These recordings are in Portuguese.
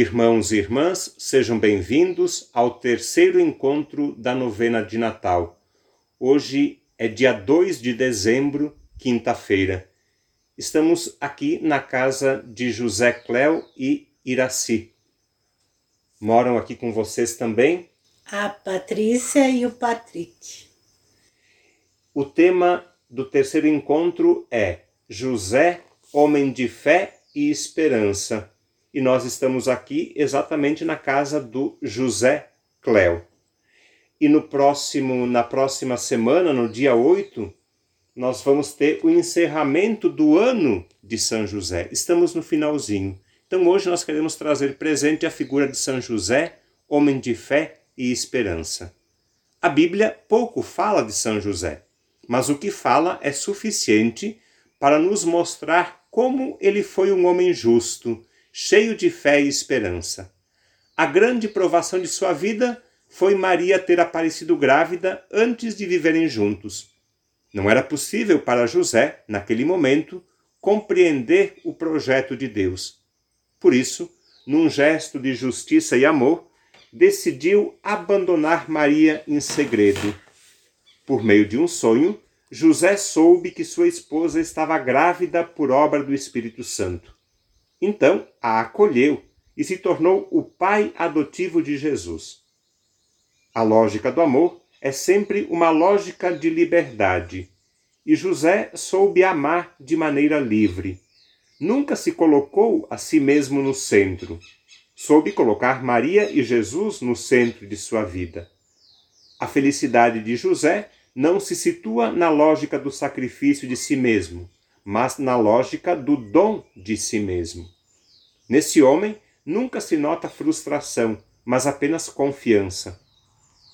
Irmãos e irmãs, sejam bem-vindos ao terceiro encontro da novena de Natal. Hoje é dia 2 de dezembro, quinta-feira. Estamos aqui na casa de José Cléo e Iraci. Moram aqui com vocês também? A Patrícia e o Patrick. O tema do terceiro encontro é José, homem de fé e esperança e nós estamos aqui exatamente na casa do José Cléo. E no próximo, na próxima semana, no dia 8, nós vamos ter o encerramento do ano de São José. Estamos no finalzinho. Então hoje nós queremos trazer presente a figura de São José, homem de fé e esperança. A Bíblia pouco fala de São José, mas o que fala é suficiente para nos mostrar como ele foi um homem justo, cheio de fé e esperança. A grande provação de sua vida foi Maria ter aparecido grávida antes de viverem juntos. Não era possível para José, naquele momento, compreender o projeto de Deus. Por isso, num gesto de justiça e amor, decidiu abandonar Maria em segredo. Por meio de um sonho, José soube que sua esposa estava grávida por obra do Espírito Santo. Então a acolheu e se tornou o pai adotivo de Jesus. A lógica do amor é sempre uma lógica de liberdade, e José soube amar de maneira livre. Nunca se colocou a si mesmo no centro. Soube colocar Maria e Jesus no centro de sua vida. A felicidade de José não se situa na lógica do sacrifício de si mesmo, mas na lógica do dom de si mesmo. Nesse homem nunca se nota frustração, mas apenas confiança.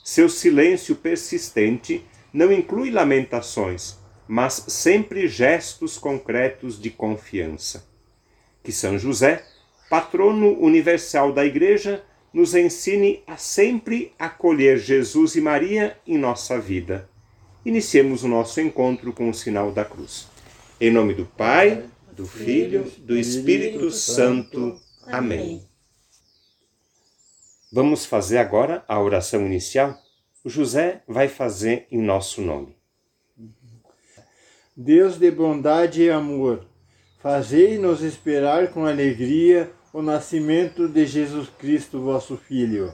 Seu silêncio persistente não inclui lamentações, mas sempre gestos concretos de confiança. Que São José, patrono universal da Igreja, nos ensine a sempre acolher Jesus e Maria em nossa vida. Iniciemos o nosso encontro com o sinal da cruz. Em nome do Pai, do Filho, do Espírito Santo. Amém. Vamos fazer agora a oração inicial? O José vai fazer em nosso nome. Deus de bondade e amor, fazei-nos esperar com alegria o nascimento de Jesus Cristo, vosso Filho.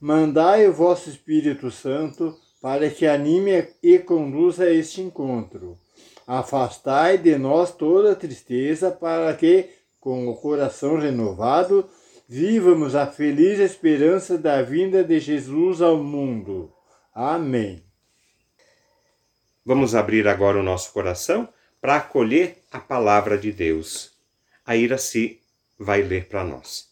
Mandai o vosso Espírito Santo para que anime e conduza este encontro. Afastai de nós toda tristeza, para que, com o coração renovado, vivamos a feliz esperança da vinda de Jesus ao mundo. Amém. Vamos abrir agora o nosso coração para acolher a palavra de Deus. A Iraci vai ler para nós.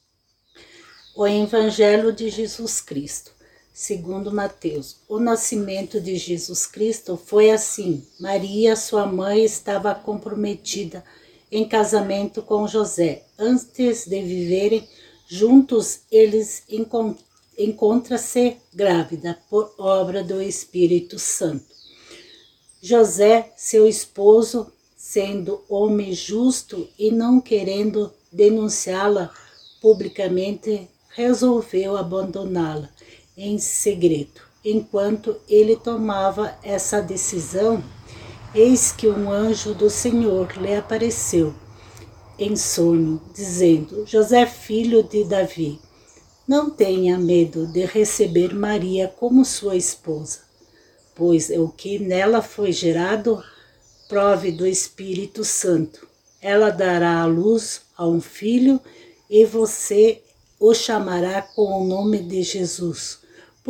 O Evangelho de Jesus Cristo segundo Mateus. O nascimento de Jesus Cristo foi assim: Maria, sua mãe, estava comprometida em casamento com José. Antes de viverem juntos, eles encontram-se grávida por obra do Espírito Santo. José, seu esposo, sendo homem justo e não querendo denunciá-la publicamente, resolveu abandoná-la em segredo. Enquanto ele tomava essa decisão, eis que um anjo do Senhor lhe apareceu em sonho, dizendo: José, filho de Davi, não tenha medo de receber Maria como sua esposa, pois o que nela foi gerado prove do Espírito Santo. Ela dará à luz a um filho e você o chamará com o nome de Jesus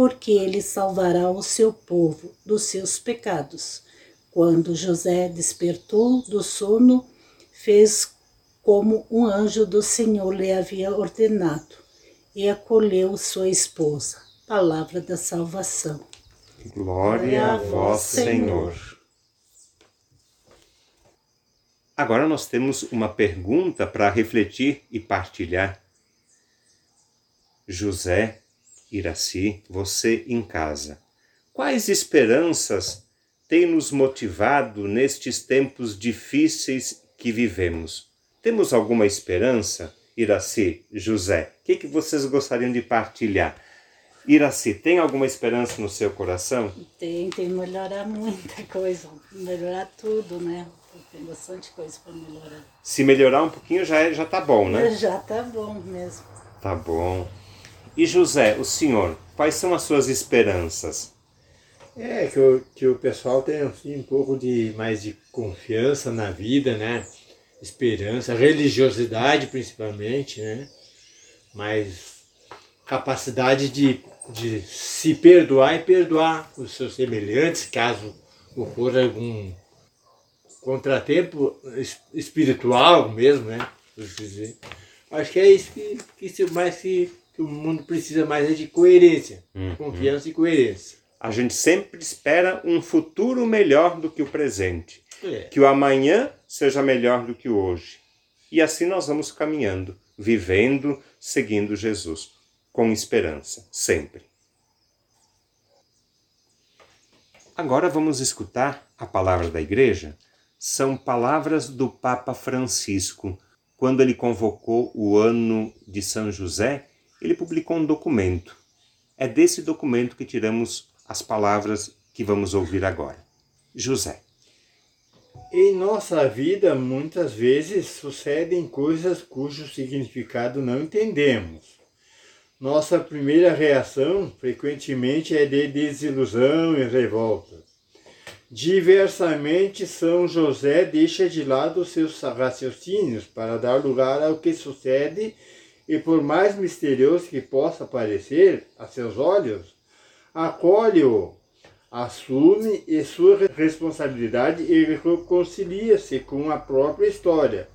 porque ele salvará o seu povo dos seus pecados. Quando José despertou do sono, fez como um anjo do Senhor lhe havia ordenado e acolheu sua esposa. Palavra da salvação. Glória a vós, Senhor. Agora nós temos uma pergunta para refletir e partilhar. José Iraci, você em casa. Quais esperanças têm nos motivado nestes tempos difíceis que vivemos? Temos alguma esperança Iraci, José? O que, que vocês gostariam de partilhar? Iraci, tem alguma esperança no seu coração? Tem, tem que melhorar muita coisa, melhorar tudo, né? Tem bastante coisa para melhorar. Se melhorar um pouquinho já, é, já tá bom, né? Já tá bom mesmo. Tá bom. E José, o senhor, quais são as suas esperanças? É, que o, que o pessoal tenha assim, um pouco de mais de confiança na vida, né? Esperança, religiosidade principalmente, né? Mais capacidade de, de se perdoar e perdoar os seus semelhantes, caso ocorra algum contratempo espiritual mesmo, né? Acho que é isso que, que mais que o mundo precisa mais é de coerência, uhum. confiança e coerência. A gente sempre espera um futuro melhor do que o presente. É. Que o amanhã seja melhor do que o hoje. E assim nós vamos caminhando, vivendo, seguindo Jesus, com esperança, sempre. Agora vamos escutar a palavra da igreja. São palavras do Papa Francisco. Quando ele convocou o ano de São José, ele publicou um documento. É desse documento que tiramos as palavras que vamos ouvir agora. José. Em nossa vida, muitas vezes sucedem coisas cujo significado não entendemos. Nossa primeira reação, frequentemente, é de desilusão e revolta. Diversamente, São José deixa de lado seus raciocínios para dar lugar ao que sucede e, por mais misterioso que possa parecer a seus olhos, acolhe-o, assume e sua responsabilidade e reconcilia-se com a própria história.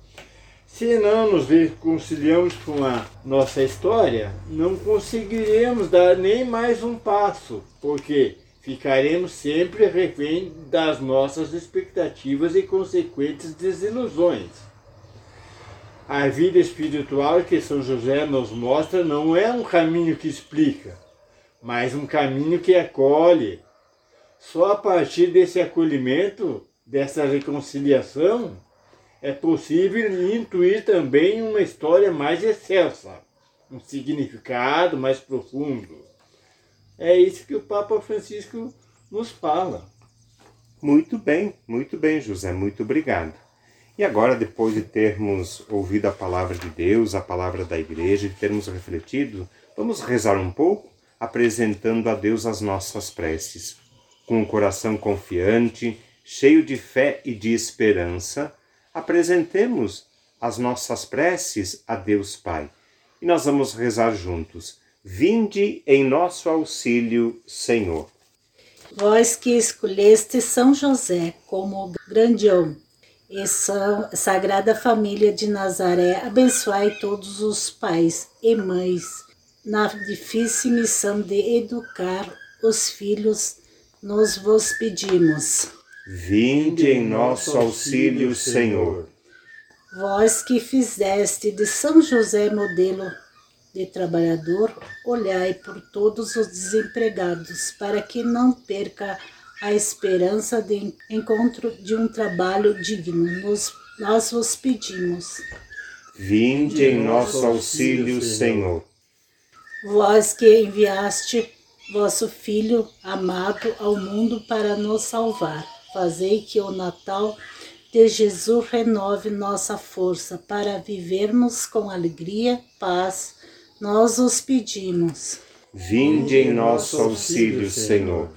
Se não nos reconciliamos com a nossa história, não conseguiremos dar nem mais um passo, porque ficaremos sempre refém das nossas expectativas e consequentes desilusões. A vida espiritual que São José nos mostra não é um caminho que explica, mas um caminho que acolhe. Só a partir desse acolhimento, dessa reconciliação, é possível intuir também uma história mais excelsa, um significado mais profundo. É isso que o Papa Francisco nos fala. Muito bem, muito bem, José, muito obrigado. E agora, depois de termos ouvido a palavra de Deus, a palavra da igreja, de termos refletido, vamos rezar um pouco apresentando a Deus as nossas preces. Com o coração confiante, cheio de fé e de esperança, apresentemos as nossas preces a Deus Pai. E nós vamos rezar juntos. Vinde em nosso auxílio, Senhor. Vós que escolheste São José como grandião e Sagrada Família de Nazaré, abençoai todos os pais e mães na difícil missão de educar os filhos, nos vos pedimos. Vinde em nosso auxílio, Senhor. Vós que fizeste de São José modelo de trabalhador, olhai por todos os desempregados, para que não perca a esperança de encontro de um trabalho digno. Nos, nós vos pedimos. Vinde em nosso auxílio, Senhor vós que enviaste vosso Filho amado ao mundo para nos salvar. Fazei que o Natal de Jesus renove nossa força para vivermos com alegria, paz. Nós os pedimos. Vinde em nosso auxílio, Senhor.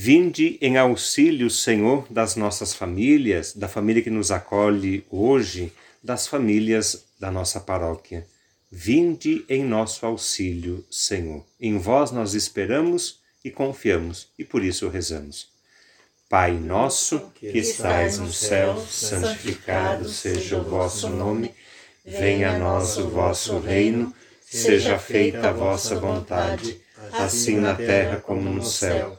Vinde em auxílio, Senhor, das nossas famílias, da família que nos acolhe hoje, das famílias da nossa paróquia. Vinde em nosso auxílio, Senhor. Em vós nós esperamos e confiamos, e por isso rezamos. Pai nosso, que estais no céu, santificado seja o vosso nome. Venha a nós o vosso reino. Seja feita a vossa vontade, assim na terra como no céu.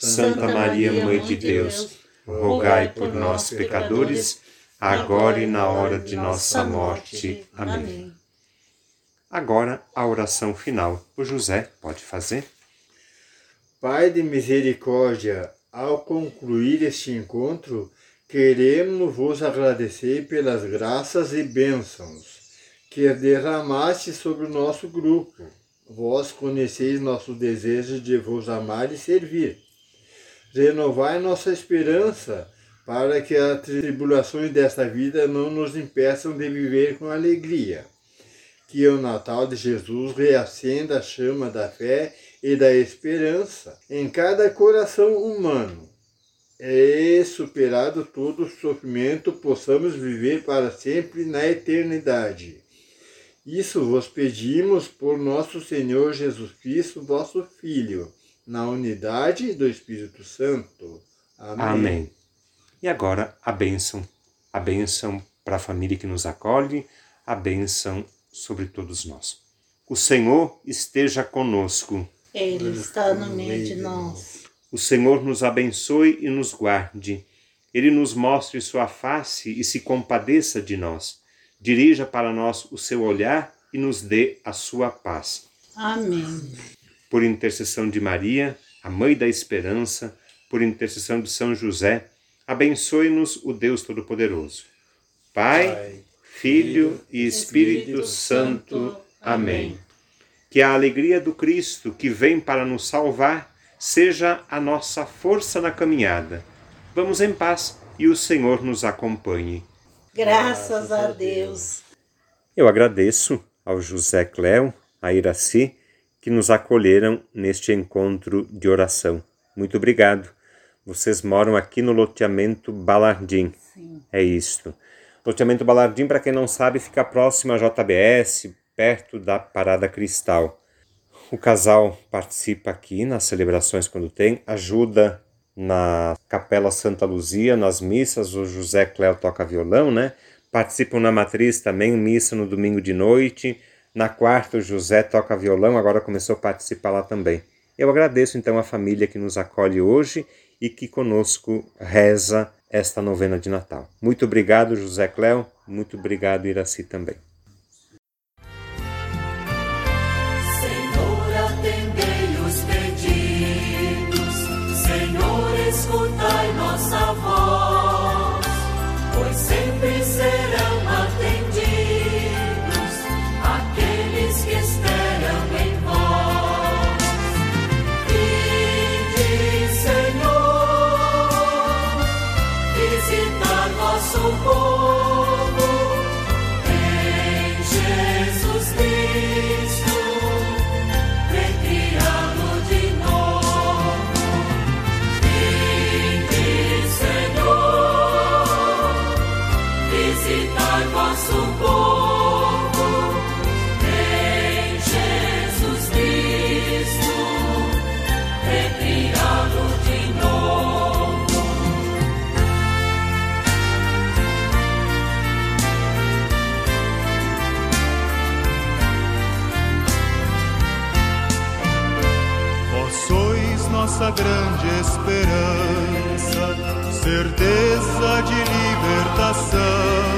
Santa Maria, Mãe de Deus, rogai por nós, pecadores, agora e na hora de nossa morte. Amém. Agora a oração final. O José pode fazer. Pai de misericórdia, ao concluir este encontro, queremos vos agradecer pelas graças e bênçãos que derramaste sobre o nosso grupo. Vós conheceis nosso desejo de vos amar e servir. Renovai nossa esperança para que as tribulações desta vida não nos impeçam de viver com alegria. Que o Natal de Jesus reacenda a chama da fé e da esperança em cada coração humano. E, superado todo o sofrimento, possamos viver para sempre na eternidade. Isso vos pedimos por nosso Senhor Jesus Cristo, vosso Filho, na unidade do Espírito Santo. Amém. Amém. E agora a bênção, a bênção para a família que nos acolhe, a bênção sobre todos nós. O Senhor esteja conosco. Ele está no meio de nós. O Senhor nos abençoe e nos guarde. Ele nos mostre sua face e se compadeça de nós. Dirija para nós o seu olhar e nos dê a sua paz. Amém. Por intercessão de Maria, a Mãe da Esperança, por intercessão de São José, abençoe-nos o Deus Todo-Poderoso. Pai, Pai, Filho e Espírito Santo. Amém. Que a alegria do Cristo que vem para nos salvar seja a nossa força na caminhada. Vamos em paz e o Senhor nos acompanhe. Graças a Deus. Eu agradeço ao José Cléo, a Iraci, que nos acolheram neste encontro de oração. Muito obrigado. Vocês moram aqui no loteamento Balardim. Sim. É isto. Loteamento Balardim, para quem não sabe, fica próximo à JBS, perto da Parada Cristal. O casal participa aqui nas celebrações quando tem, ajuda na Capela Santa Luzia, nas missas, o José Cléo toca violão, né? Participam na matriz também, missa no domingo de noite. Na quarta, o José toca violão, agora começou a participar lá também. Eu agradeço então a família que nos acolhe hoje e que conosco reza esta novena de Natal. Muito obrigado, José Cléo. Muito obrigado, Iraci também. Nossa grande esperança, certeza de libertação.